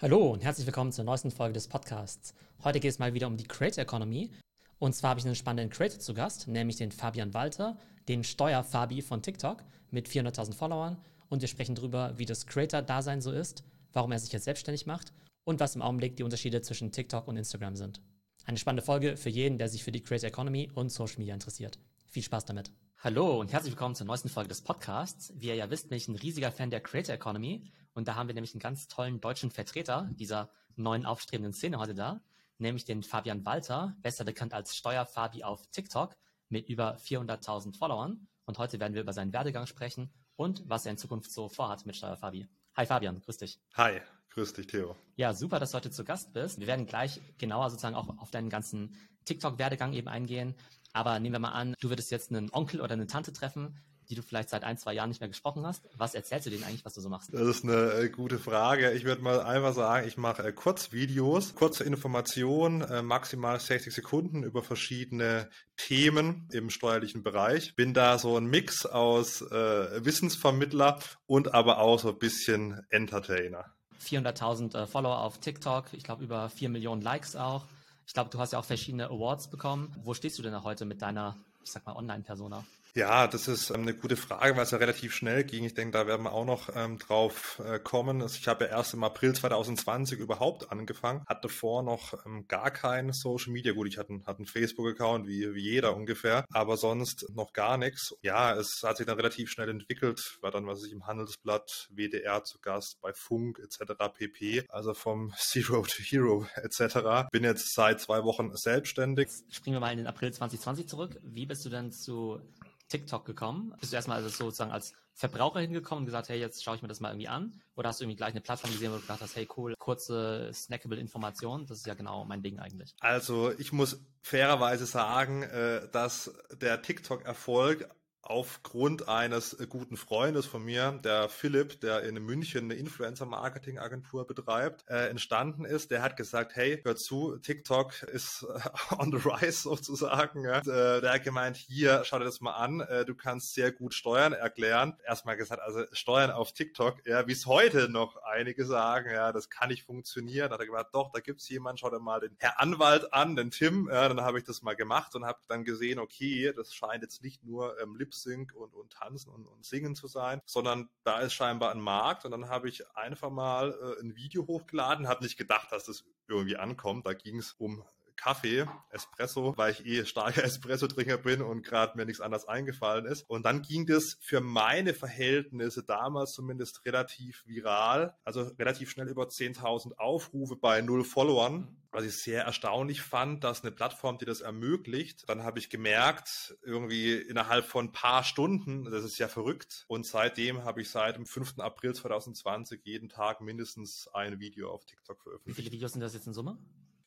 Hallo und herzlich willkommen zur neuesten Folge des Podcasts. Heute geht es mal wieder um die Creator Economy. Und zwar habe ich einen spannenden Creator zu Gast, nämlich den Fabian Walter, den Steuerfabi von TikTok mit 400.000 Followern. Und wir sprechen darüber, wie das Creator-Dasein so ist, warum er sich jetzt selbstständig macht und was im Augenblick die Unterschiede zwischen TikTok und Instagram sind. Eine spannende Folge für jeden, der sich für die Creator Economy und Social Media interessiert. Viel Spaß damit. Hallo und herzlich willkommen zur neuesten Folge des Podcasts. Wie ihr ja wisst, bin ich ein riesiger Fan der Creator Economy und da haben wir nämlich einen ganz tollen deutschen Vertreter dieser neuen aufstrebenden Szene heute da, nämlich den Fabian Walter, besser bekannt als Steuerfabi auf TikTok mit über 400.000 Followern. Und heute werden wir über seinen Werdegang sprechen und was er in Zukunft so vorhat mit Steuerfabi. Hi Fabian, grüß dich. Hi, grüß dich Theo. Ja, super, dass du heute zu Gast bist. Wir werden gleich genauer sozusagen auch auf deinen ganzen TikTok-Werdegang eben eingehen. Aber nehmen wir mal an, du würdest jetzt einen Onkel oder eine Tante treffen, die du vielleicht seit ein, zwei Jahren nicht mehr gesprochen hast. Was erzählst du denen eigentlich, was du so machst? Das ist eine äh, gute Frage. Ich würde mal einfach sagen, ich mache äh, Kurzvideos, kurze Informationen, äh, maximal 60 Sekunden über verschiedene Themen im steuerlichen Bereich. Bin da so ein Mix aus äh, Wissensvermittler und aber auch so ein bisschen Entertainer. 400.000 äh, Follower auf TikTok, ich glaube über 4 Millionen Likes auch. Ich glaube, du hast ja auch verschiedene Awards bekommen. Wo stehst du denn heute mit deiner, ich sag mal, Online-Persona? Ja, das ist ähm, eine gute Frage, weil es ja relativ schnell ging. Ich denke, da werden wir auch noch ähm, drauf äh, kommen. Also ich habe ja erst im April 2020 überhaupt angefangen, hatte vor noch ähm, gar kein Social Media. Gut, ich hatte, hatte einen Facebook-Account, wie, wie jeder ungefähr, aber sonst noch gar nichts. Ja, es hat sich dann relativ schnell entwickelt, war dann, was ich im Handelsblatt, WDR zu Gast, bei Funk etc. pp. Also vom Zero to Hero etc. Bin jetzt seit zwei Wochen selbstständig. Springen wir mal in den April 2020 zurück. Wie bist du denn zu TikTok gekommen? Bist du erstmal also sozusagen als Verbraucher hingekommen und gesagt, hey, jetzt schaue ich mir das mal irgendwie an? Oder hast du irgendwie gleich eine Plattform gesehen, wo du gedacht hast, hey, cool, kurze, snackable Informationen, das ist ja genau mein Ding eigentlich. Also ich muss fairerweise sagen, äh, dass der TikTok-Erfolg aufgrund eines äh, guten Freundes von mir, der Philipp, der in München eine Influencer-Marketing-Agentur betreibt, äh, entstanden ist. Der hat gesagt, hey, hör zu, TikTok ist äh, on the rise sozusagen. Ja. Und, äh, der hat gemeint, hier, schau dir das mal an, äh, du kannst sehr gut Steuern erklären. Erstmal gesagt, also Steuern auf TikTok, ja, wie es heute noch einige sagen, ja, das kann nicht funktionieren. Da hat er gesagt, doch, da gibt's jemanden, schau dir mal den Herr Anwalt an, den Tim. Ja, dann habe ich das mal gemacht und habe dann gesehen, okay, das scheint jetzt nicht nur ähm, Lips Sync und, und Tanzen und, und Singen zu sein, sondern da ist scheinbar ein Markt und dann habe ich einfach mal äh, ein Video hochgeladen, habe nicht gedacht, dass das irgendwie ankommt. Da ging es um Kaffee, Espresso, weil ich eh starker Espresso-Trinker bin und gerade mir nichts anderes eingefallen ist. Und dann ging das für meine Verhältnisse damals zumindest relativ viral, also relativ schnell über 10.000 Aufrufe bei null Followern, was ich sehr erstaunlich fand, dass eine Plattform, die das ermöglicht, dann habe ich gemerkt, irgendwie innerhalb von ein paar Stunden, das ist ja verrückt. Und seitdem habe ich seit dem 5. April 2020 jeden Tag mindestens ein Video auf TikTok veröffentlicht. Wie viele Videos sind das jetzt in Summe?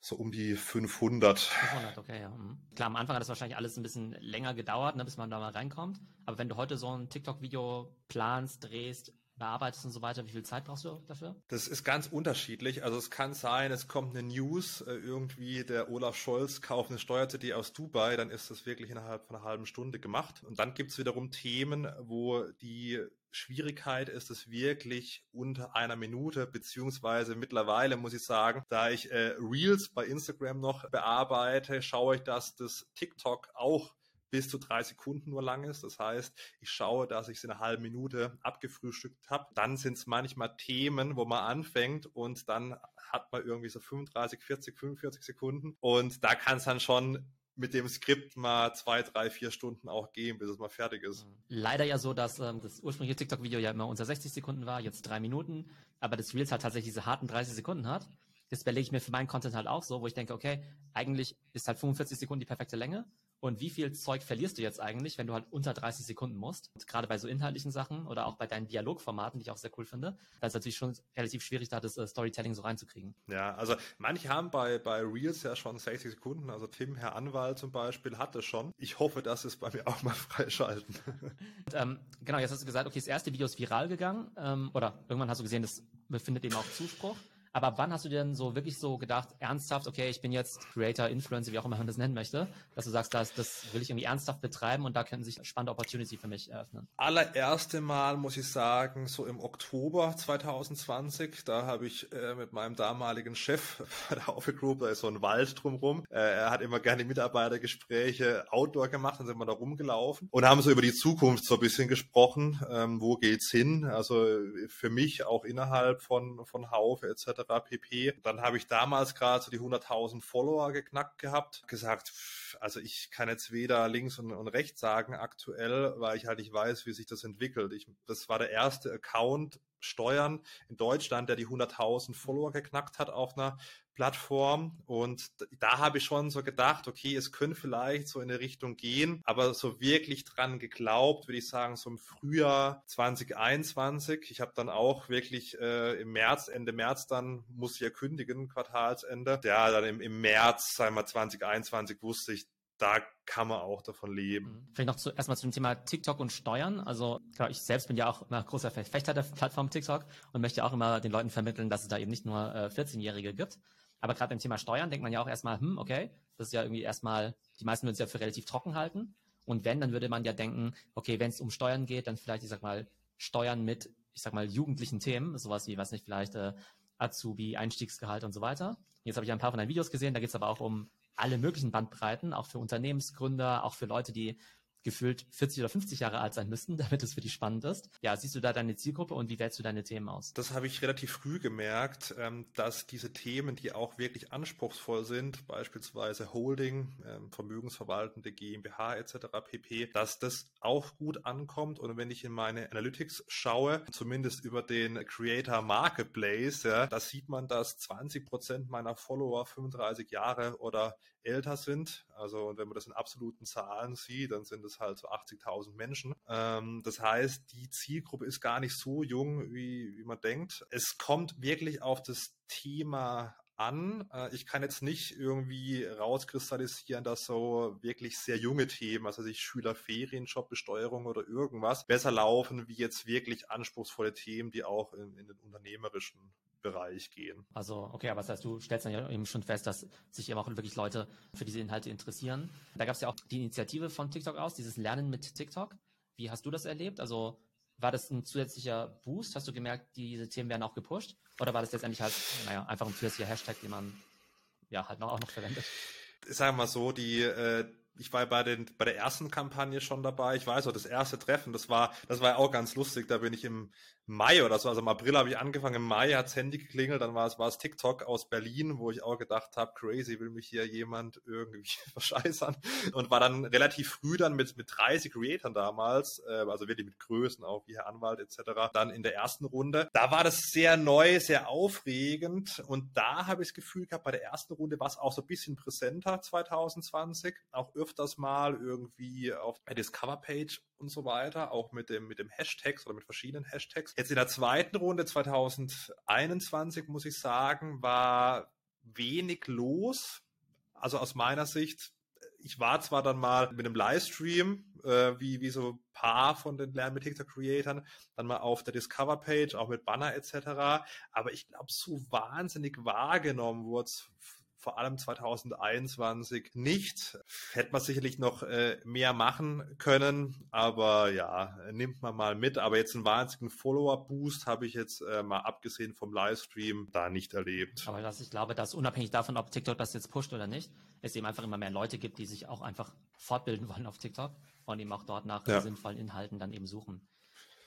So um die 500. 500, okay, ja. Mhm. Klar, am Anfang hat das wahrscheinlich alles ein bisschen länger gedauert, ne, bis man da mal reinkommt. Aber wenn du heute so ein TikTok-Video planst, drehst, bearbeitest und so weiter, wie viel Zeit brauchst du dafür? Das ist ganz unterschiedlich. Also es kann sein, es kommt eine News, äh, irgendwie der Olaf Scholz kauft eine Steuer-CD aus Dubai, dann ist das wirklich innerhalb von einer halben Stunde gemacht. Und dann gibt es wiederum Themen, wo die Schwierigkeit ist es wirklich unter einer Minute, beziehungsweise mittlerweile muss ich sagen, da ich äh, Reels bei Instagram noch bearbeite, schaue ich, dass das TikTok auch bis zu drei Sekunden nur lang ist. Das heißt, ich schaue, dass ich es in einer halben Minute abgefrühstückt habe. Dann sind es manchmal Themen, wo man anfängt und dann hat man irgendwie so 35, 40, 45 Sekunden. Und da kann es dann schon mit dem Skript mal zwei, drei, vier Stunden auch gehen, bis es mal fertig ist. Mhm. Leider ja so, dass ähm, das ursprüngliche TikTok-Video ja immer unter 60 Sekunden war, jetzt drei Minuten, aber das Reels halt tatsächlich diese harten 30 Sekunden hat. Das überlege ich mir für meinen Content halt auch so, wo ich denke, okay, eigentlich ist halt 45 Sekunden die perfekte Länge und wie viel Zeug verlierst du jetzt eigentlich, wenn du halt unter 30 Sekunden musst? Und gerade bei so inhaltlichen Sachen oder auch bei deinen Dialogformaten, die ich auch sehr cool finde, da ist natürlich schon relativ schwierig, da das äh, Storytelling so reinzukriegen. Ja, also manche haben bei, bei Reels ja schon 60 Sekunden, also Tim, Herr Anwalt zum Beispiel, hat es schon. Ich hoffe, dass es bei mir auch mal freischalten. Und, ähm, genau, jetzt hast du gesagt, okay, das erste Video ist viral gegangen ähm, oder irgendwann hast du gesehen, das befindet eben auch Zuspruch. Aber wann hast du dir denn so wirklich so gedacht, ernsthaft, okay, ich bin jetzt Creator, Influencer, wie auch immer man das nennen möchte, dass du sagst, das, das will ich irgendwie ernsthaft betreiben und da können sich spannende Opportunity für mich eröffnen? Allererste Mal, muss ich sagen, so im Oktober 2020, da habe ich äh, mit meinem damaligen Chef bei der Office Group, da ist so ein Wald drumherum, äh, er hat immer gerne Mitarbeitergespräche Outdoor gemacht, dann sind wir da rumgelaufen und haben so über die Zukunft so ein bisschen gesprochen, ähm, wo geht's hin, also für mich auch innerhalb von, von Haufe etc pp. Dann habe ich damals gerade so die 100.000 Follower geknackt gehabt, gesagt, also ich kann jetzt weder links und, und, rechts sagen aktuell, weil ich halt nicht weiß, wie sich das entwickelt. Ich, das war der erste Account Steuern in Deutschland, der die 100.000 Follower geknackt hat auf einer Plattform. Und da habe ich schon so gedacht, okay, es könnte vielleicht so in eine Richtung gehen, aber so wirklich dran geglaubt, würde ich sagen, so im Frühjahr 2021. Ich habe dann auch wirklich äh, im März, Ende März dann, muss ich ja kündigen, Quartalsende. Ja, dann im, im März, sagen wir 2021, wusste ich, da kann man auch davon leben. Mhm. Vielleicht noch zu, erstmal zu dem Thema TikTok und Steuern. Also klar, ich selbst bin ja auch immer großer Verfechter der Plattform TikTok und möchte auch immer den Leuten vermitteln, dass es da eben nicht nur äh, 14-Jährige gibt. Aber gerade beim Thema Steuern denkt man ja auch erstmal, hm, okay, das ist ja irgendwie erstmal, die meisten würden es ja für relativ trocken halten. Und wenn, dann würde man ja denken, okay, wenn es um Steuern geht, dann vielleicht, ich sag mal, Steuern mit, ich sag mal, jugendlichen Themen, sowas wie, was nicht, vielleicht äh, Azubi, Einstiegsgehalt und so weiter. Jetzt habe ich ein paar von deinen Videos gesehen, da geht es aber auch um alle möglichen Bandbreiten, auch für Unternehmensgründer, auch für Leute, die gefühlt 40 oder 50 Jahre alt sein müssten, damit es für dich spannend ist. Ja, siehst du da deine Zielgruppe und wie wählst du deine Themen aus? Das habe ich relativ früh gemerkt, ähm, dass diese Themen, die auch wirklich anspruchsvoll sind, beispielsweise Holding, ähm, vermögensverwaltende GmbH etc. pp., dass das auch gut ankommt. Und wenn ich in meine Analytics schaue, zumindest über den Creator Marketplace, ja, da sieht man, dass 20 Prozent meiner Follower 35 Jahre oder älter sind. Also und wenn man das in absoluten Zahlen sieht, dann sind es halt so 80.000 Menschen. Ähm, das heißt, die Zielgruppe ist gar nicht so jung, wie, wie man denkt. Es kommt wirklich auf das Thema an. Äh, ich kann jetzt nicht irgendwie rauskristallisieren, dass so wirklich sehr junge Themen, also sich Schülerferien, Jobbesteuerung oder irgendwas, besser laufen wie jetzt wirklich anspruchsvolle Themen, die auch in, in den unternehmerischen Bereich gehen. Also, okay, aber das heißt, du stellst dann ja eben schon fest, dass sich eben auch wirklich Leute für diese Inhalte interessieren. Da gab es ja auch die Initiative von TikTok aus, dieses Lernen mit TikTok. Wie hast du das erlebt? Also, war das ein zusätzlicher Boost? Hast du gemerkt, diese Themen werden auch gepusht? Oder war das letztendlich halt, naja, einfach ein zusätzlicher Hashtag, den man ja halt noch, auch noch verwendet? Sagen wir mal so, die, äh, ich war bei, den, bei der ersten Kampagne schon dabei. Ich weiß auch, das erste Treffen, das war, das war auch ganz lustig. Da bin ich im, Mai oder so, also im April habe ich angefangen, im Mai hat's Handy geklingelt, dann war es, war es TikTok aus Berlin, wo ich auch gedacht habe, crazy, will mich hier jemand irgendwie verscheißern und war dann relativ früh dann mit, mit 30 Creatern damals, äh, also wirklich mit Größen auch wie Herr Anwalt etc., dann in der ersten Runde. Da war das sehr neu, sehr aufregend und da habe ich das Gefühl gehabt, bei der ersten Runde war es auch so ein bisschen präsenter 2020, auch öfters mal irgendwie auf der Discover-Page und so weiter, auch mit dem, mit dem Hashtags oder mit verschiedenen Hashtags. Jetzt in der zweiten Runde 2021, muss ich sagen, war wenig los. Also aus meiner Sicht, ich war zwar dann mal mit einem Livestream, äh, wie, wie so ein paar von den Lern mit TikTok Creatern, dann mal auf der Discover Page, auch mit Banner etc. Aber ich glaube, so wahnsinnig wahrgenommen wurde vor allem 2021 nicht. Hätte man sicherlich noch äh, mehr machen können, aber ja, nimmt man mal mit. Aber jetzt einen wahnsinnigen Follower-Boost habe ich jetzt äh, mal abgesehen vom Livestream da nicht erlebt. Aber das, ich glaube, dass unabhängig davon, ob TikTok das jetzt pusht oder nicht, es eben einfach immer mehr Leute gibt, die sich auch einfach fortbilden wollen auf TikTok und eben auch dort nach ja. sinnvollen Inhalten dann eben suchen.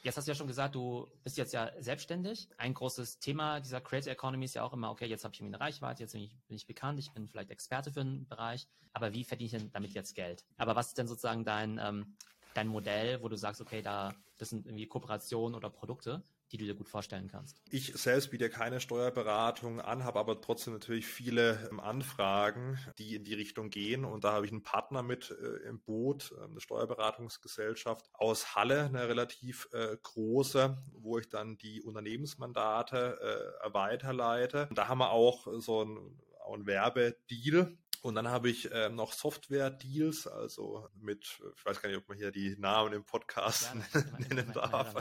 Jetzt hast du ja schon gesagt, du bist jetzt ja selbstständig. Ein großes Thema dieser Creator Economy ist ja auch immer, okay, jetzt habe ich eine Reichweite, jetzt bin ich, bin ich bekannt, ich bin vielleicht Experte für einen Bereich, aber wie verdiene ich denn damit jetzt Geld? Aber was ist denn sozusagen dein, ähm, dein Modell, wo du sagst, okay, da das sind irgendwie Kooperationen oder Produkte, die du dir gut vorstellen kannst? Ich selbst biete keine Steuerberatung an, habe aber trotzdem natürlich viele ähm, Anfragen, die in die Richtung gehen. Und da habe ich einen Partner mit äh, im Boot, äh, eine Steuerberatungsgesellschaft aus Halle, eine relativ äh, große, wo ich dann die Unternehmensmandate äh, weiterleite. Und da haben wir auch so ein, ein Werbedeal Und dann habe ich äh, noch Software-Deals, also mit, ich weiß gar nicht, ob man hier die Namen im Podcast ja, nennen, darf.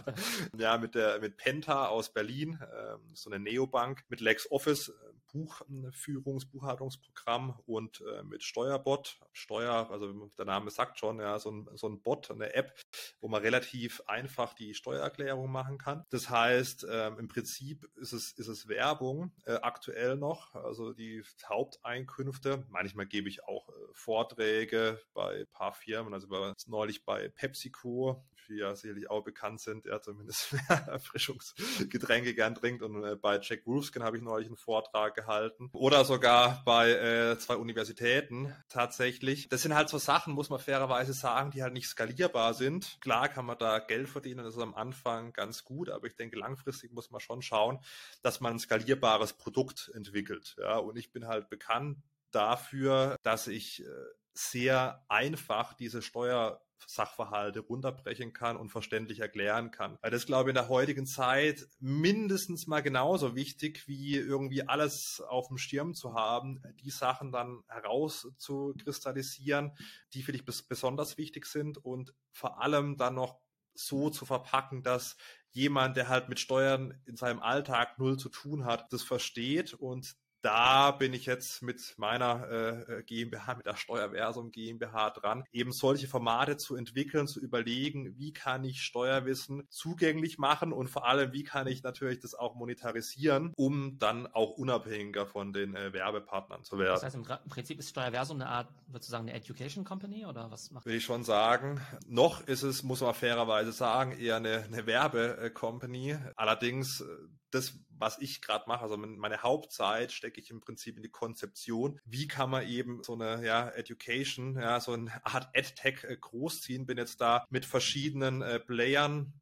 Ja, mit der mit Penta aus Berlin, äh, so eine Neobank, mit LexOffice, Buchführungs-, Buchhaltungsprogramm und äh, mit Steuerbot. Steuer, also der Name sagt schon, ja, so ein, so ein Bot, eine App, wo man relativ einfach die Steuererklärung machen kann. Das heißt, ähm, im Prinzip ist es, ist es Werbung äh, aktuell noch, also die Haupteinkünfte. Manchmal gebe ich auch äh, Vorträge bei ein paar Firmen, also bei, neulich bei PepsiCo, die ja sicherlich auch bekannt sind, der zumindest Erfrischungsgetränke gern trinkt. Und äh, bei Jack Wolfskin habe ich neulich einen Vortrag gehalten. Oder sogar bei äh, zwei Universitäten tatsächlich. Das sind halt so Sachen, muss man fairerweise sagen, die halt nicht skalierbar sind. Klar kann man da Geld verdienen, das ist am Anfang ganz gut, aber ich denke, langfristig muss man schon schauen, dass man ein skalierbares Produkt entwickelt. Ja, und ich bin halt bekannt dafür, dass ich äh, sehr einfach diese Steuer Sachverhalte runterbrechen kann und verständlich erklären kann. Weil das, glaube ich, in der heutigen Zeit mindestens mal genauso wichtig, wie irgendwie alles auf dem Schirm zu haben, die Sachen dann herauszukristallisieren, die für dich besonders wichtig sind und vor allem dann noch so zu verpacken, dass jemand, der halt mit Steuern in seinem Alltag null zu tun hat, das versteht und da bin ich jetzt mit meiner äh, GmbH, mit der Steuerversum GmbH dran, eben solche Formate zu entwickeln, zu überlegen, wie kann ich Steuerwissen zugänglich machen und vor allem, wie kann ich natürlich das auch monetarisieren, um dann auch unabhängiger von den äh, Werbepartnern zu werden. Das heißt, im Prinzip ist Steuerversum eine Art, würde sagen, eine Education Company oder was macht Will ich schon sagen. Noch ist es, muss man fairerweise sagen, eher eine, eine Werbe-Company. Allerdings äh, das, was ich gerade mache, also meine Hauptzeit stecke ich im Prinzip in die Konzeption. Wie kann man eben so eine ja, Education, ja, so eine Art EdTech äh, großziehen? Bin jetzt da mit verschiedenen äh, Playern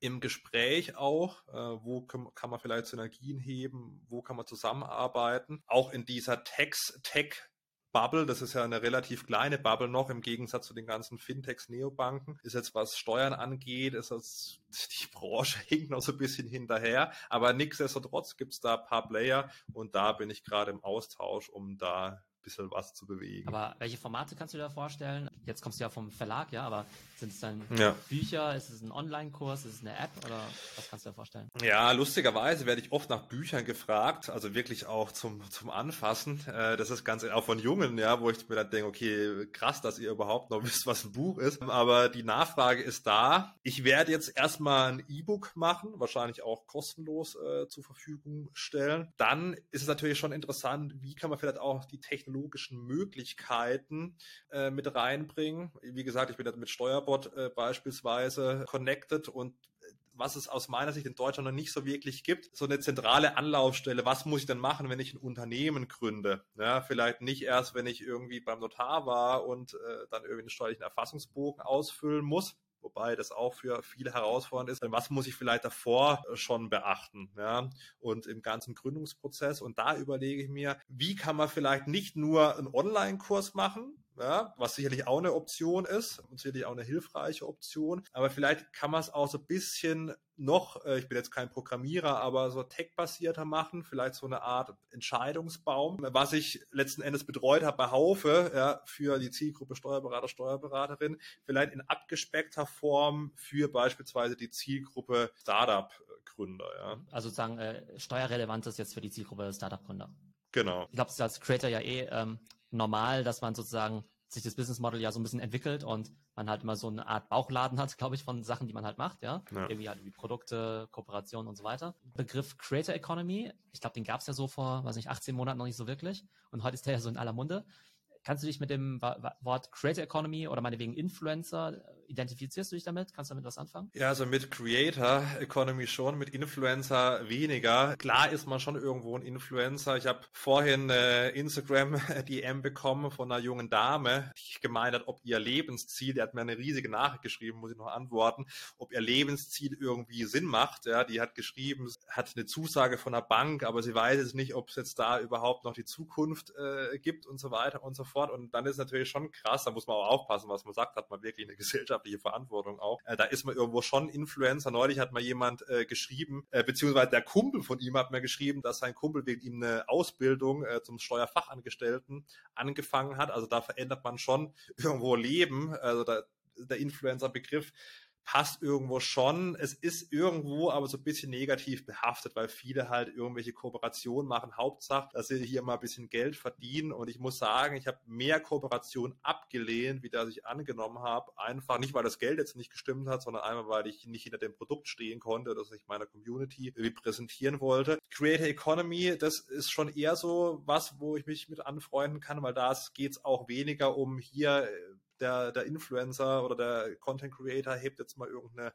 im Gespräch auch, äh, wo kann, man vielleicht Synergien heben, wo kann man zusammenarbeiten. Auch in dieser Text, Tech Bubble, das ist ja eine relativ kleine Bubble noch im Gegensatz zu den ganzen Fintechs, Neobanken, ist jetzt was Steuern angeht, ist das, die Branche hinkt noch so ein bisschen hinterher, aber nichtsdestotrotz gibt es da ein paar Player und da bin ich gerade im Austausch, um da bisschen was zu bewegen. Aber welche Formate kannst du dir da vorstellen? Jetzt kommst du ja vom Verlag, ja, aber sind es dann ja. Bücher? Ist es ein Online-Kurs? Ist es eine App? Oder was kannst du dir vorstellen? Ja, lustigerweise werde ich oft nach Büchern gefragt, also wirklich auch zum, zum Anfassen. Äh, das ist ganz, auch von Jungen, ja, wo ich mir dann denke, okay, krass, dass ihr überhaupt noch wisst, was ein Buch ist. Aber die Nachfrage ist da. Ich werde jetzt erstmal ein E-Book machen, wahrscheinlich auch kostenlos äh, zur Verfügung stellen. Dann ist es natürlich schon interessant, wie kann man vielleicht auch die Technologie technologischen Möglichkeiten äh, mit reinbringen. Wie gesagt, ich bin mit Steuerbot äh, beispielsweise connected und äh, was es aus meiner Sicht in Deutschland noch nicht so wirklich gibt, so eine zentrale Anlaufstelle. Was muss ich denn machen, wenn ich ein Unternehmen gründe? Ja, vielleicht nicht erst, wenn ich irgendwie beim Notar war und äh, dann irgendwie einen steuerlichen Erfassungsbogen ausfüllen muss, wobei das auch für viele herausfordernd ist. Was muss ich vielleicht davor schon beachten? Ja? Und im ganzen Gründungsprozess. Und da überlege ich mir, wie kann man vielleicht nicht nur einen Online-Kurs machen, ja, was sicherlich auch eine Option ist und sicherlich auch eine hilfreiche Option. Aber vielleicht kann man es auch so ein bisschen noch, äh, ich bin jetzt kein Programmierer, aber so tech-basierter machen, vielleicht so eine Art Entscheidungsbaum, was ich letzten Endes betreut habe bei Haufe, ja, für die Zielgruppe Steuerberater, Steuerberaterin, vielleicht in abgespeckter Form für beispielsweise die Zielgruppe Startup-Gründer. Ja. Also sozusagen äh, steuerrelevant ist jetzt für die Zielgruppe Startup-Gründer. Genau. Ich glaube, als Creator ja eh ähm, normal, dass man sozusagen sich das Business Model ja so ein bisschen entwickelt und man halt immer so eine Art Bauchladen hat, glaube ich, von Sachen, die man halt macht, ja. ja. Irgendwie halt wie Produkte, Kooperationen und so weiter. Begriff Creator Economy, ich glaube, den gab es ja so vor, weiß nicht, 18 Monaten noch nicht so wirklich. Und heute ist der ja so in aller Munde. Kannst du dich mit dem Wort Creator Economy oder meinetwegen Influencer, identifizierst du dich damit? Kannst du damit was anfangen? Ja, also mit Creator Economy schon, mit Influencer weniger. Klar ist man schon irgendwo ein Influencer. Ich habe vorhin äh, Instagram DM bekommen von einer jungen Dame, die gemeint hat, ob ihr Lebensziel, der hat mir eine riesige Nachricht geschrieben, muss ich noch antworten, ob ihr Lebensziel irgendwie Sinn macht. Ja, die hat geschrieben, hat eine Zusage von einer Bank, aber sie weiß jetzt nicht, ob es jetzt da überhaupt noch die Zukunft äh, gibt und so weiter und so fort. Und dann ist natürlich schon krass, da muss man auch aufpassen, was man sagt, hat man wirklich eine gesellschaftliche Verantwortung auch. Äh, da ist man irgendwo schon Influencer. Neulich hat mal jemand äh, geschrieben, äh, beziehungsweise der Kumpel von ihm hat mir geschrieben, dass sein Kumpel wegen ihm eine Ausbildung äh, zum Steuerfachangestellten angefangen hat. Also da verändert man schon irgendwo Leben. Also da, der Influencer-Begriff passt irgendwo schon. Es ist irgendwo aber so ein bisschen negativ behaftet, weil viele halt irgendwelche Kooperationen machen. Hauptsache, dass sie hier mal ein bisschen Geld verdienen. Und ich muss sagen, ich habe mehr Kooperationen abgelehnt, wie das ich angenommen habe. Einfach nicht, weil das Geld jetzt nicht gestimmt hat, sondern einmal, weil ich nicht hinter dem Produkt stehen konnte, das ich meiner Community präsentieren wollte. Creator Economy, das ist schon eher so was, wo ich mich mit anfreunden kann, weil da geht es auch weniger um hier der, der Influencer oder der Content Creator hebt jetzt mal irgendeine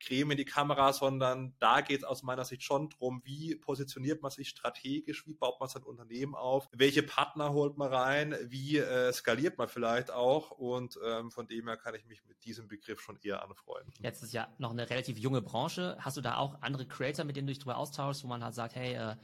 Creme in die Kamera, sondern da geht es aus meiner Sicht schon drum, wie positioniert man sich strategisch, wie baut man sein Unternehmen auf, welche Partner holt man rein, wie äh, skaliert man vielleicht auch und ähm, von dem her kann ich mich mit diesem Begriff schon eher anfreunden. Jetzt ist ja noch eine relativ junge Branche. Hast du da auch andere Creator, mit denen du dich darüber austauschst, wo man halt sagt, hey, äh,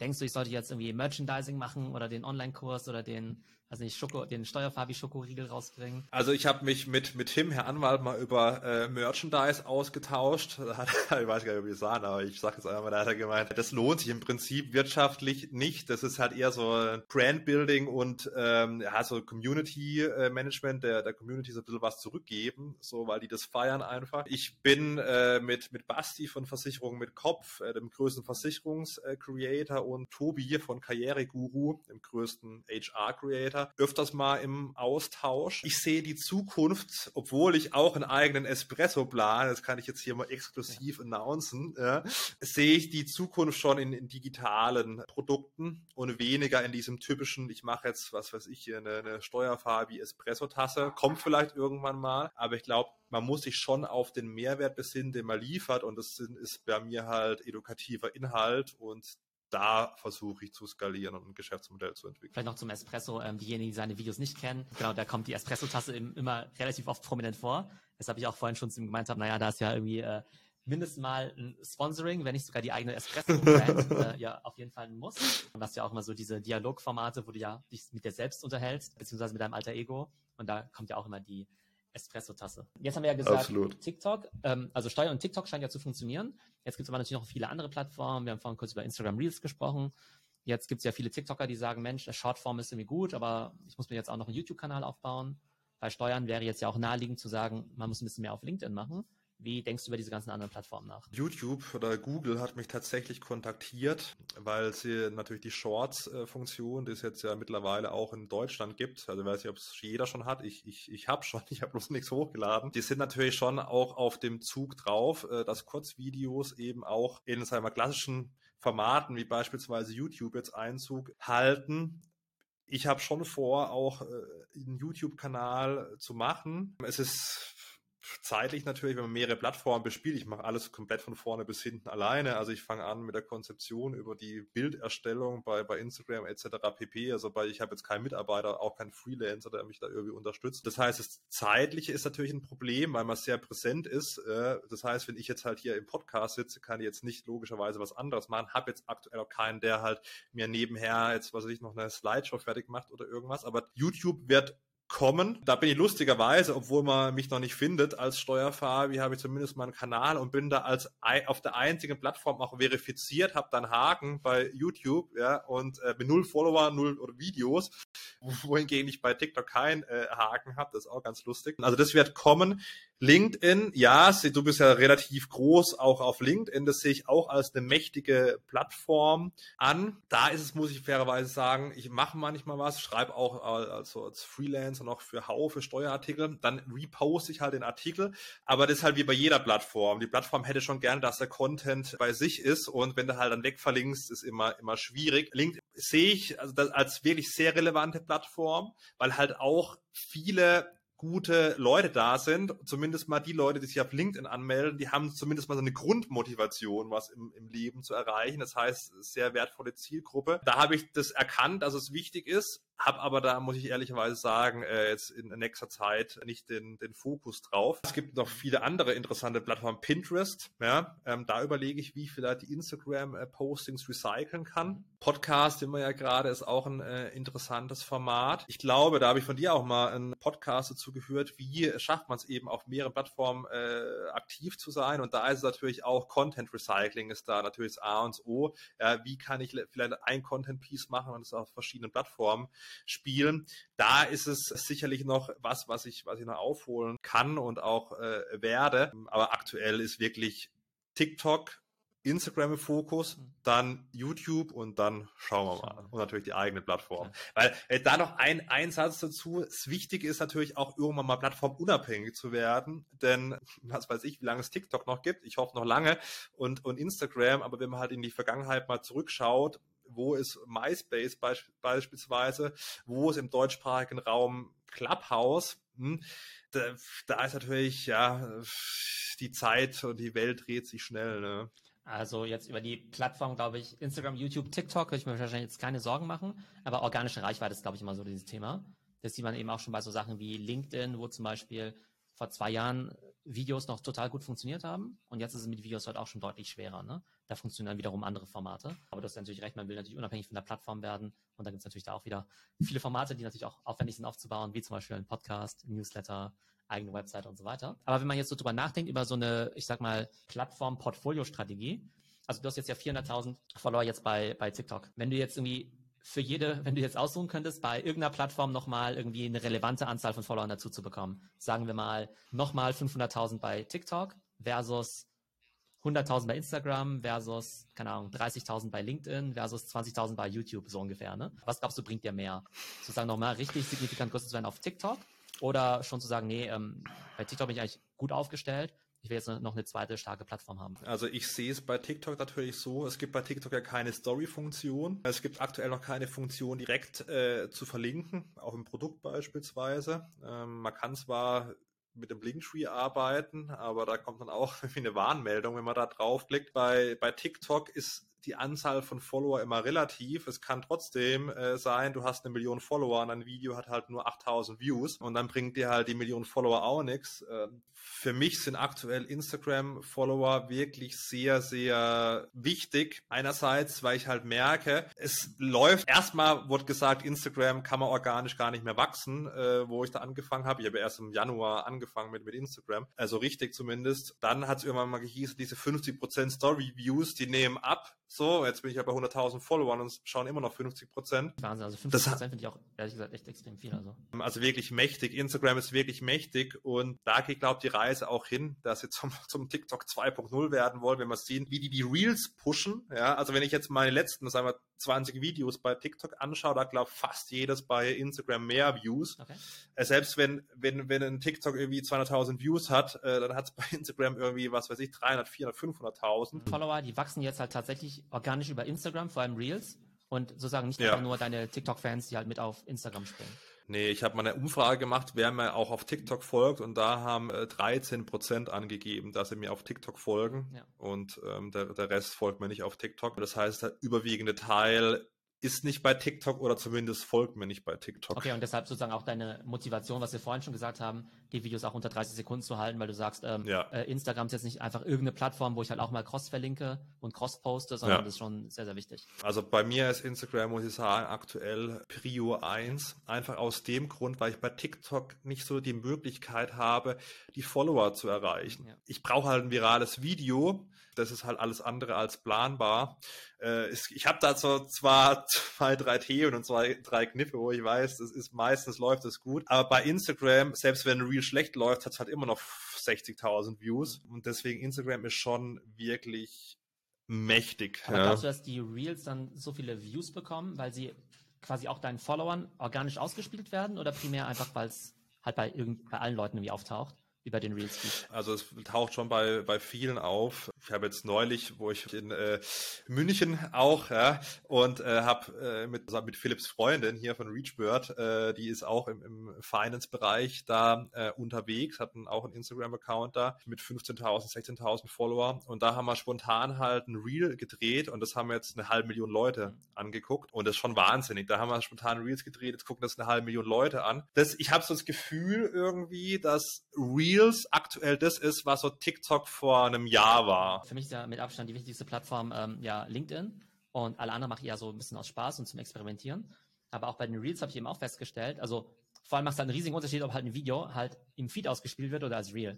denkst du, ich sollte jetzt irgendwie Merchandising machen oder den Online-Kurs oder den also nicht Schoko, den Steuerfabi-Schokoriegel rausbringen. Also ich habe mich mit, mit Tim, Herr Anwalt, mal über äh, Merchandise ausgetauscht. Ich weiß gar nicht, wie es sagen, aber ich sage jetzt einmal, da hat er gemeint, das lohnt sich im Prinzip wirtschaftlich nicht. Das ist halt eher so Brandbuilding und ähm, ja, so Community-Management, der, der Community so ein bisschen was zurückgeben, so weil die das feiern einfach. Ich bin äh, mit, mit Basti von Versicherungen mit Kopf, äh, dem größten Versicherungs-Creator und Tobi von Karriereguru, dem größten HR-Creator weiter öfters mal im Austausch. Ich sehe die Zukunft, obwohl ich auch einen eigenen Espresso plan, das kann ich jetzt hier mal exklusiv announcen, ja, sehe ich die Zukunft schon in, in, digitalen Produkten und weniger in diesem typischen, ich mache jetzt, was weiß ich, hier eine, eine Steuerfarbe Espresso-Tasse. Kommt vielleicht irgendwann mal, aber ich glaube, man muss sich schon auf den Mehrwert besinnen, den man liefert und das ist bei mir halt edukativer Inhalt und da versuche ich zu skalieren und ein Geschäftsmodell zu entwickeln. Vielleicht noch zum Espresso, ähm, diejenigen, die seine Videos nicht kennen. Genau, da kommt die Espresso-Tasse immer relativ oft prominent vor. Das habe ich auch vorhin schon zu ihm gemeint habe, naja, da ist ja irgendwie äh, mindestens mal ein Sponsoring, wenn nicht sogar die eigene Espresso-Brand, äh, ja auf jeden Fall muss. Und das ja auch immer so diese Dialogformate, wo du ja dich mit dir selbst unterhältst, beziehungsweise mit deinem alter Ego. Und da kommt ja auch immer die Espresso-Tasse. Jetzt haben wir ja gesagt, Absolut. TikTok, ähm, also Steuer und TikTok scheint ja zu funktionieren. Jetzt gibt es aber natürlich noch viele andere Plattformen. Wir haben vorhin kurz über Instagram Reels gesprochen. Jetzt gibt es ja viele TikToker, die sagen, Mensch, Shortform ist irgendwie gut, aber ich muss mir jetzt auch noch einen YouTube-Kanal aufbauen. Bei Steuern wäre jetzt ja auch naheliegend zu sagen, man muss ein bisschen mehr auf LinkedIn machen. Wie denkst du über diese ganzen anderen Plattformen nach? YouTube oder Google hat mich tatsächlich kontaktiert, weil sie natürlich die Shorts-Funktion, die es jetzt ja mittlerweile auch in Deutschland gibt, also ich weiß nicht, ob es jeder schon hat, ich, ich, ich habe schon, ich habe bloß nichts hochgeladen. Die sind natürlich schon auch auf dem Zug drauf, äh, dass Kurzvideos eben auch in, sagen wir, klassischen Formaten wie beispielsweise YouTube jetzt Einzug halten ich habe schon vor, auch äh, einen YouTube-Kanal zu machen. Es ist zeitlich natürlich, wenn man mehrere Plattformen bespielt, ich mache alles komplett von vorne bis hinten alleine. Also ich fange an mit der Konzeption über die Bilderstellung bei, bei Instagram etc. pp. Also bei, ich habe jetzt keinen Mitarbeiter, auch keinen Freelancer, der mich da irgendwie unterstützt. Das heißt, das Zeitliche ist natürlich ein Problem, weil man sehr präsent ist. Äh, das heißt, wenn ich jetzt halt hier im Podcast sitze, kann ich jetzt nicht logischerweise was anderes machen. Habe jetzt aktuell auch keinen, der halt mir nebenher jetzt, was weiß ich, noch eine Slideshow fertig macht oder irgendwas. Aber YouTube wird kommen. Da bin ich lustigerweise, obwohl man mich noch nicht findet als Steuerfabi, habe ich zumindest meinen Kanal und bin da als auf der einzigen Plattform auch verifiziert, habe dann Haken bei YouTube, ja, und äh, bin null Follower, null Videos, wohingegen ich bei TikTok keinen äh, Haken habe, das ist auch ganz lustig. Also das wird kommen. LinkedIn, ja, du bist ja relativ groß auch auf LinkedIn, das sehe ich auch als eine mächtige Plattform an. Da ist es, muss ich fairerweise sagen, ich mache manchmal was, schreibe auch also als Freelancer noch für Hau, für Steuerartikel, dann reposte ich halt den Artikel, aber das ist halt wie bei jeder Plattform. Die Plattform hätte schon gern, dass der Content bei sich ist und wenn du halt dann wegverlinkst, ist immer, immer schwierig. LinkedIn sehe ich also als wirklich sehr relevante Plattform, weil halt auch viele gute Leute da sind, zumindest mal die Leute, die sich auf LinkedIn anmelden, die haben zumindest mal so eine Grundmotivation, was im, im Leben zu erreichen. Das heißt, sehr wertvolle Zielgruppe. Da habe ich das erkannt, dass es wichtig ist, habe aber da, muss ich ehrlicherweise sagen, äh, jetzt in nächster Zeit nicht den, den Fokus drauf. Es gibt noch viele andere interessante Plattformen. Pinterest, ja, ähm, da überlege ich, wie ich vielleicht die Instagram-Postings recyceln kann. Podcast, wir ja gerade, ist auch ein äh, interessantes Format. Ich glaube, da habe ich von dir auch mal einen Podcast dazu gehört, wie schafft man es eben auf mehreren Plattformen äh, aktiv zu sein. Und da ist es natürlich auch Content Recycling ist da natürlich das A und O. Ja, wie kann ich vielleicht ein Content Piece machen und es auf verschiedenen Plattformen spielen. Da ist es sicherlich noch was, was ich, was ich noch aufholen kann und auch äh, werde. Aber aktuell ist wirklich TikTok, Instagram im Fokus, mhm. dann YouTube und dann schauen wir mal. Und natürlich die eigene Plattform. Weil äh, da noch ein, ein Satz dazu. Das Wichtige ist natürlich auch irgendwann mal plattformunabhängig zu werden. Denn was weiß ich, wie lange es TikTok noch gibt. Ich hoffe noch lange. Und, und Instagram. Aber wenn man halt in die Vergangenheit mal zurückschaut, wo ist MySpace beisp beispielsweise, wo ist im deutschsprachigen Raum Clubhouse, hm, da, da, ist natürlich, ja, die Zeit und die Welt dreht sich schnell. Ne? Also jetzt über die Plattform, glaube ich, Instagram, YouTube, TikTok, könnte ich mir wahrscheinlich jetzt keine Sorgen machen, aber organische Reichweite ist, glaube ich, immer so dieses Thema. Das sieht man eben auch schon bei so Sachen wie LinkedIn, wo zum Beispiel vor zwei Jahren Videos noch total gut funktioniert haben. Und jetzt ist es mit Videos halt auch schon deutlich schwerer. Ne? Da funktionieren dann wiederum andere Formate. Aber du hast natürlich recht, man will natürlich unabhängig von der Plattform werden. Und da gibt es natürlich da auch wieder viele Formate, die natürlich auch aufwendig sind aufzubauen, wie zum Beispiel ein Podcast, Newsletter, eigene Website und so weiter. Aber wenn man jetzt so drüber nachdenkt, über so eine, ich sag mal, Plattform-Portfolio-Strategie, also du hast jetzt ja 400.000 Follower jetzt bei, bei TikTok. Wenn du jetzt irgendwie für jede, wenn du jetzt aussuchen könntest, bei irgendeiner Plattform nochmal irgendwie eine relevante Anzahl von Followern dazu zu bekommen. Sagen wir mal nochmal 500.000 bei TikTok versus 100.000 bei Instagram versus, keine Ahnung, 30.000 bei LinkedIn versus 20.000 bei YouTube, so ungefähr. Ne? Was glaubst du, bringt dir mehr? Sozusagen nochmal richtig signifikant größer zu sein auf TikTok oder schon zu sagen, nee, ähm, bei TikTok bin ich eigentlich gut aufgestellt, ich will jetzt noch eine zweite starke Plattform haben. Also ich sehe es bei TikTok natürlich so, es gibt bei TikTok ja keine Story-Funktion. Es gibt aktuell noch keine Funktion direkt äh, zu verlinken, auch im Produkt beispielsweise. Ähm, man kann zwar mit dem Linktree arbeiten, aber da kommt dann auch wie eine Warnmeldung, wenn man da draufklickt. Bei, bei TikTok ist die Anzahl von Follower immer relativ. Es kann trotzdem äh, sein, du hast eine Million Follower und ein Video hat halt nur 8000 Views und dann bringt dir halt die Million Follower auch nichts. Ähm, für mich sind aktuell Instagram-Follower wirklich sehr, sehr wichtig. Einerseits, weil ich halt merke, es läuft, erstmal wurde gesagt, Instagram kann man organisch gar nicht mehr wachsen, äh, wo ich da angefangen habe. Ich habe erst im Januar angefangen mit, mit Instagram, also richtig zumindest. Dann hat es irgendwann mal gehießen, diese 50% Story-Views, die nehmen ab. So, jetzt bin ich ja bei 100.000 Followern und schauen immer noch 50 Prozent. Wahnsinn, also 50 Prozent finde ich auch, ehrlich gesagt, echt extrem viel. Also. also wirklich mächtig. Instagram ist wirklich mächtig und da geht, glaube ich, die Reise auch hin, dass sie zum, zum TikTok 2.0 werden wollen, wenn wir sehen, wie die die Reels pushen. Ja, also wenn ich jetzt meine letzten, sagen wir, 20 Videos bei TikTok anschaue, da glaube fast jedes bei Instagram mehr Views. Okay. Äh, selbst wenn, wenn, wenn ein TikTok irgendwie 200.000 Views hat, äh, dann hat es bei Instagram irgendwie, was weiß ich, 300, 400, 500.000. Follower, die wachsen jetzt halt tatsächlich organisch über Instagram, vor allem Reels. Und sozusagen nicht ja. einfach nur deine TikTok-Fans, die halt mit auf Instagram springen. Nee, ich habe mal eine Umfrage gemacht, wer mir auch auf TikTok folgt und da haben äh, 13 Prozent angegeben, dass sie mir auf TikTok folgen ja. und ähm, der, der Rest folgt mir nicht auf TikTok. Das heißt, der überwiegende Teil ist nicht bei TikTok oder zumindest folgt mir nicht bei TikTok. Okay, und deshalb sozusagen auch deine Motivation, was wir vorhin schon gesagt haben, die Videos auch unter 30 Sekunden zu halten, weil du sagst, ähm, ja. äh, Instagram ist jetzt nicht einfach irgendeine Plattform, wo ich halt auch mal Cross verlinke und Cross poste, sondern ja. das ist schon sehr, sehr wichtig. Also bei mir ist Instagram, muss ich sagen, aktuell Prio 1. Einfach aus dem Grund, weil ich bei TikTok nicht so die Möglichkeit habe, die Follower zu erreichen. Ja. Ich brauche halt ein virales Video. Das ist halt alles andere als planbar. Äh, ich habe da so zwar zwei, drei Themen und zwei, drei Kniffe, wo ich weiß, das ist meistens läuft es gut. Aber bei Instagram, selbst wenn ein Reel schlecht läuft, hat es halt immer noch 60.000 Views. Und deswegen Instagram ist schon wirklich mächtig. Aber ja. glaubst du, dass die Reels dann so viele Views bekommen, weil sie quasi auch deinen Followern organisch ausgespielt werden oder primär einfach, weil es halt bei, irgend, bei allen Leuten irgendwie auftaucht? Über den Reels-Feed? Also es taucht schon bei, bei vielen auf. Ich habe jetzt neulich, wo ich in äh, München auch, ja, und äh, habe äh, mit, mit Philips Freundin hier von Reachbird, äh, die ist auch im, im Finance-Bereich da äh, unterwegs, hatten auch einen Instagram-Account da mit 15.000, 16.000 Follower und da haben wir spontan halt ein Reel gedreht und das haben jetzt eine halbe Million Leute angeguckt und das ist schon wahnsinnig. Da haben wir spontan Reels gedreht, jetzt gucken das eine halbe Million Leute an. Das, ich habe so das Gefühl irgendwie, dass Reels aktuell das ist, was so TikTok vor einem Jahr war. Für mich ist ja mit Abstand die wichtigste Plattform ähm, ja LinkedIn und alle anderen mache ich eher so ein bisschen aus Spaß und zum Experimentieren. Aber auch bei den Reels habe ich eben auch festgestellt, also vor allem macht es halt einen riesigen Unterschied, ob halt ein Video halt im Feed ausgespielt wird oder als Reel.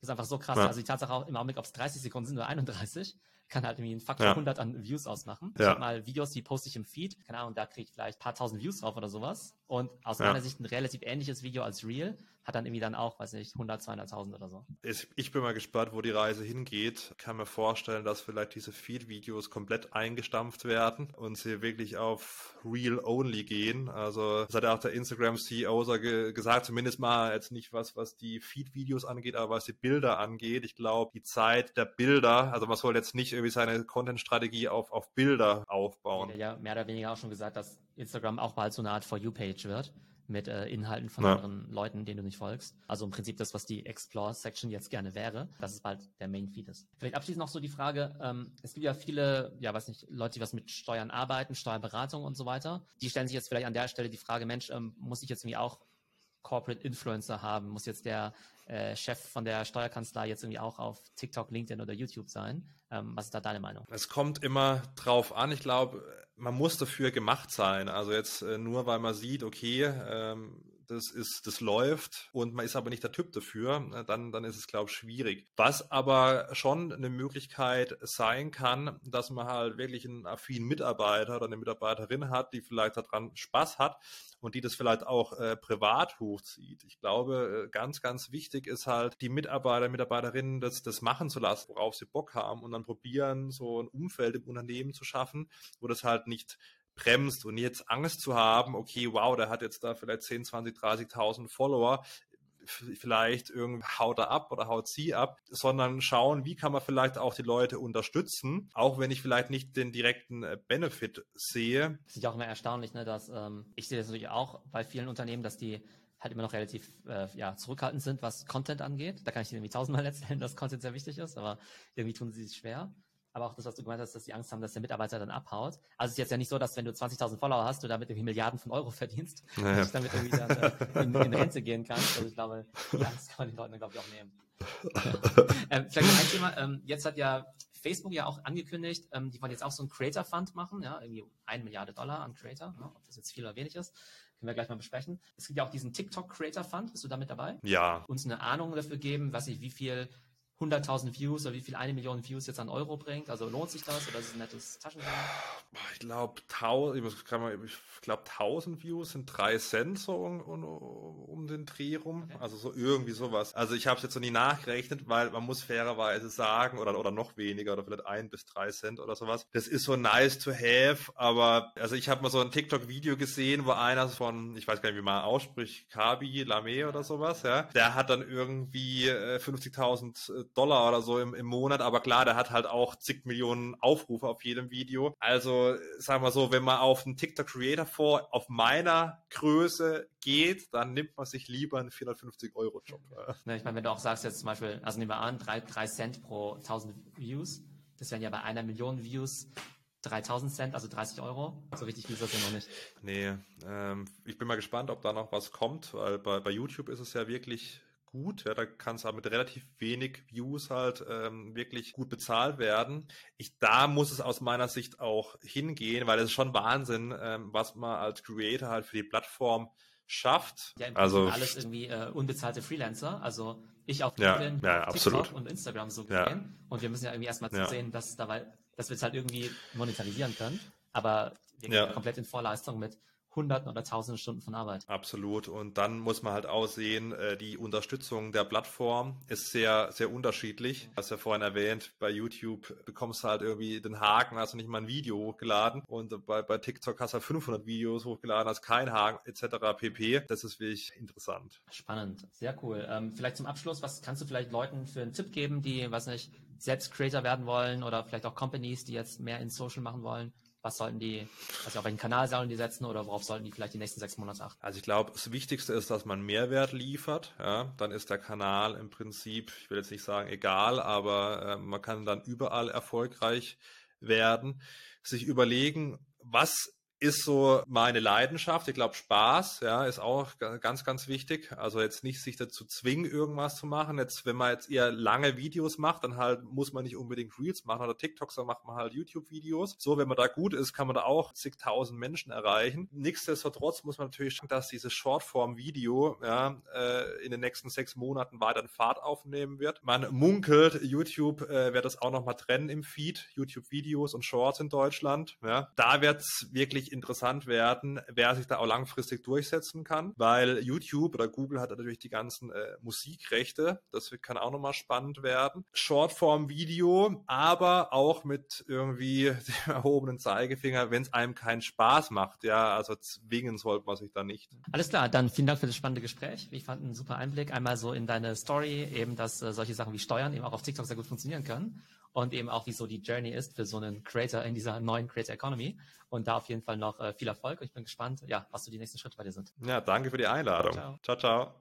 Das ist einfach so krass. Ja. Also die Tatsache auch im Augenblick, ob es 30 Sekunden sind oder 31, kann halt irgendwie ein Faktor ja. 100 an Views ausmachen. Ja. Ich habe mal Videos, die poste ich im Feed, keine Ahnung, da kriege ich vielleicht ein paar tausend Views drauf oder sowas. Und aus ja. meiner Sicht ein relativ ähnliches Video als Real hat dann irgendwie dann auch, weiß nicht, 100, 200.000 oder so. Ich bin mal gespannt, wo die Reise hingeht. Ich kann mir vorstellen, dass vielleicht diese Feed-Videos komplett eingestampft werden und sie wirklich auf Real-Only gehen. Also das hat ja auch der Instagram-CEO so ge gesagt, zumindest mal jetzt nicht was, was die Feed-Videos angeht, aber was die Bilder angeht. Ich glaube, die Zeit der Bilder, also man soll jetzt nicht irgendwie seine Content-Strategie auf, auf Bilder aufbauen. Ja, mehr oder weniger auch schon gesagt, dass Instagram auch bald so eine Art For You-Page wird mit äh, Inhalten von ja. anderen Leuten, denen du nicht folgst. Also im Prinzip das, was die Explore-Section jetzt gerne wäre, dass es bald der Main-Feed ist. Vielleicht abschließend noch so die Frage, ähm, es gibt ja viele, ja weiß nicht, Leute, die was mit Steuern arbeiten, Steuerberatung und so weiter. Die stellen sich jetzt vielleicht an der Stelle die Frage, Mensch, ähm, muss ich jetzt irgendwie auch Corporate Influencer haben? Muss jetzt der äh, Chef von der Steuerkanzlei jetzt irgendwie auch auf TikTok, LinkedIn oder YouTube sein? Ähm, was ist da deine Meinung? Es kommt immer drauf an. Ich glaube, man muss dafür gemacht sein. Also jetzt äh, nur, weil man sieht, okay, ähm, das ist, das läuft und man ist aber nicht der Typ dafür, äh, dann, dann ist es, glaube ich, schwierig. Was aber schon eine Möglichkeit sein kann, dass man halt wirklich einen affinen Mitarbeiter oder eine Mitarbeiterin hat, die vielleicht daran Spaß hat und die das vielleicht auch äh, privat hochzieht. Ich glaube, äh, ganz, ganz wichtig ist halt, die Mitarbeiter, Mitarbeiterinnen das, das machen zu lassen, worauf sie Bock haben und dann probieren, so ein Umfeld im Unternehmen zu schaffen, wo das halt nicht bremst und jetzt Angst zu haben, okay, wow, der hat jetzt da vielleicht 10, 20, 30.000 Follower, vielleicht irgendwie haut er ab oder haut sie ab, sondern schauen, wie kann man vielleicht auch die Leute unterstützen, auch wenn ich vielleicht nicht den direkten äh, Benefit sehe. Das ist ja auch immer erstaunlich, ne, dass ähm, ich sehe das natürlich auch bei vielen Unternehmen, dass die halt immer noch relativ äh, ja, zurückhaltend sind, was Content angeht. Da kann ich irgendwie tausendmal erzählen, dass Content sehr wichtig ist, aber irgendwie tun sie sich schwer aber auch das, was du gemeint hast, dass die Angst haben, dass der Mitarbeiter dann abhaut. Also es ist jetzt ja nicht so, dass wenn du 20.000 Follower hast, du damit irgendwie Milliarden von Euro verdienst, naja. dass damit irgendwie dann äh, in, in, Rente gehen kannst. Also ich glaube, die Angst kann man den Leuten, glaube ich, auch nehmen. ähm, vielleicht noch ein Thema. Ähm, jetzt hat ja Facebook ja auch angekündigt, ähm, die wollen jetzt auch so einen Creator Fund machen, ja, irgendwie eine Milliarde Dollar an Creator, ne, ob das jetzt viel oder wenig ist. Können wir gleich mal besprechen. Es gibt ja auch diesen TikTok Creator Fund. Bist du damit dabei? Ja. Uns eine Ahnung dafür geben, was ich, wie viel 100.000 Views oder wie viel eine Million Views jetzt an Euro bringt? Also lohnt sich das oder ist es ein nettes Taschengeld? Ich glaube, ich glaube, 1000 Views sind 3 Cent so um, um, um den Dreh rum. Okay. Also so irgendwie sowas. Also ich habe es jetzt noch nie nachgerechnet, weil man muss fairerweise sagen, oder, oder noch weniger, oder vielleicht 1 bis 3 Cent oder sowas. Das ist so nice to have, aber also ich habe mal so ein TikTok-Video gesehen, wo einer von, ich weiß gar nicht, wie man ausspricht, Kabi, Lame oder sowas, ja, der hat dann irgendwie äh, 50.000 Dollar oder so im, im Monat, aber klar, der hat halt auch zig Millionen Aufrufe auf jedem Video. Also, sagen wir so, wenn man auf einen TikTok Creator vor auf meiner Größe geht, dann nimmt man sich lieber einen 450 Euro Job. Ja, ich meine, wenn du auch sagst jetzt zum Beispiel, also nehmen wir an, drei, drei Cent pro 1000 Views, das wären ja bei einer Million Views 3000 Cent, also 30 Euro. So richtig viel ist das ja noch nicht. Nee, ähm, ich bin mal gespannt, ob da noch was kommt, weil bei, bei YouTube ist es ja wirklich gut. Ja, da kann es halt mit relativ wenig Views halt ähm, wirklich gut bezahlt werden. Ich, da muss es aus meiner Sicht auch hingehen, weil es ist schon Wahnsinn, ähm, was man als Creator halt für die Plattform schafft. Ja, also alles irgendwie äh, unbezahlte Freelancer. Also ich auf ja, ja, TikTok und Instagram so gesehen. Ja. Und wir müssen ja irgendwie erstmal ja. sehen, dass, dabei, dass wir es halt irgendwie monetarisieren können. Aber wir gehen komplett in Vorleistung mit Hunderten oder Tausenden Stunden von Arbeit. Absolut. Und dann muss man halt auch sehen, äh, die Unterstützung der Plattform ist sehr, sehr unterschiedlich. Du hast ja vorhin erwähnt, bei YouTube bekommst du halt irgendwie den Haken, hast du nicht mal ein Video hochgeladen und bei, bei TikTok hast du halt 500 Videos hochgeladen, hast keinen Haken etc. pp. Das ist wirklich interessant. Spannend, sehr cool. Ähm, vielleicht zum Abschluss, was kannst du vielleicht Leuten für einen Tipp geben, die, was nicht, selbst Creator werden wollen oder vielleicht auch Companies, die jetzt mehr in Social machen wollen? Was sollten die, also auf welchen Kanal sollen die setzen oder worauf sollten die vielleicht die nächsten sechs Monate achten? Also ich glaube, das Wichtigste ist, dass man Mehrwert liefert. Ja? Dann ist der Kanal im Prinzip, ich will jetzt nicht sagen egal, aber äh, man kann dann überall erfolgreich werden. Sich überlegen, was ist so meine Leidenschaft. Ich glaube, Spaß, ja, ist auch ganz, ganz wichtig. Also jetzt nicht sich dazu zwingen, irgendwas zu machen. Jetzt, wenn man jetzt eher lange Videos macht, dann halt muss man nicht unbedingt Reels machen oder TikToks, dann macht man halt YouTube-Videos. So, wenn man da gut ist, kann man da auch zigtausend Menschen erreichen. Nichtsdestotrotz muss man natürlich schauen, dass dieses Shortform-Video ja, äh, in den nächsten sechs Monaten weiter in Fahrt aufnehmen wird. Man munkelt, YouTube äh, wird das auch nochmal trennen im Feed, YouTube-Videos und Shorts in Deutschland. Ja. Da wird es wirklich wirklich interessant werden, wer sich da auch langfristig durchsetzen kann, weil YouTube oder Google hat natürlich die ganzen äh, Musikrechte. Das kann auch nochmal spannend werden. Shortform-Video, aber auch mit irgendwie dem erhobenen Zeigefinger, wenn es einem keinen Spaß macht. Ja, also zwingen sollte man sich da nicht. Alles klar, dann vielen Dank für das spannende Gespräch. Ich fand einen super Einblick einmal so in deine Story, eben, dass äh, solche Sachen wie Steuern eben auch auf TikTok sehr gut funktionieren können und eben auch, wie so die Journey ist für so einen Creator in dieser neuen Creator Economy. Und da auf jeden Fall noch äh, viel Erfolg. Und ich bin gespannt, ja, was so die nächsten Schritte bei dir sind. Ja, danke für die Einladung. ciao. ciao. ciao.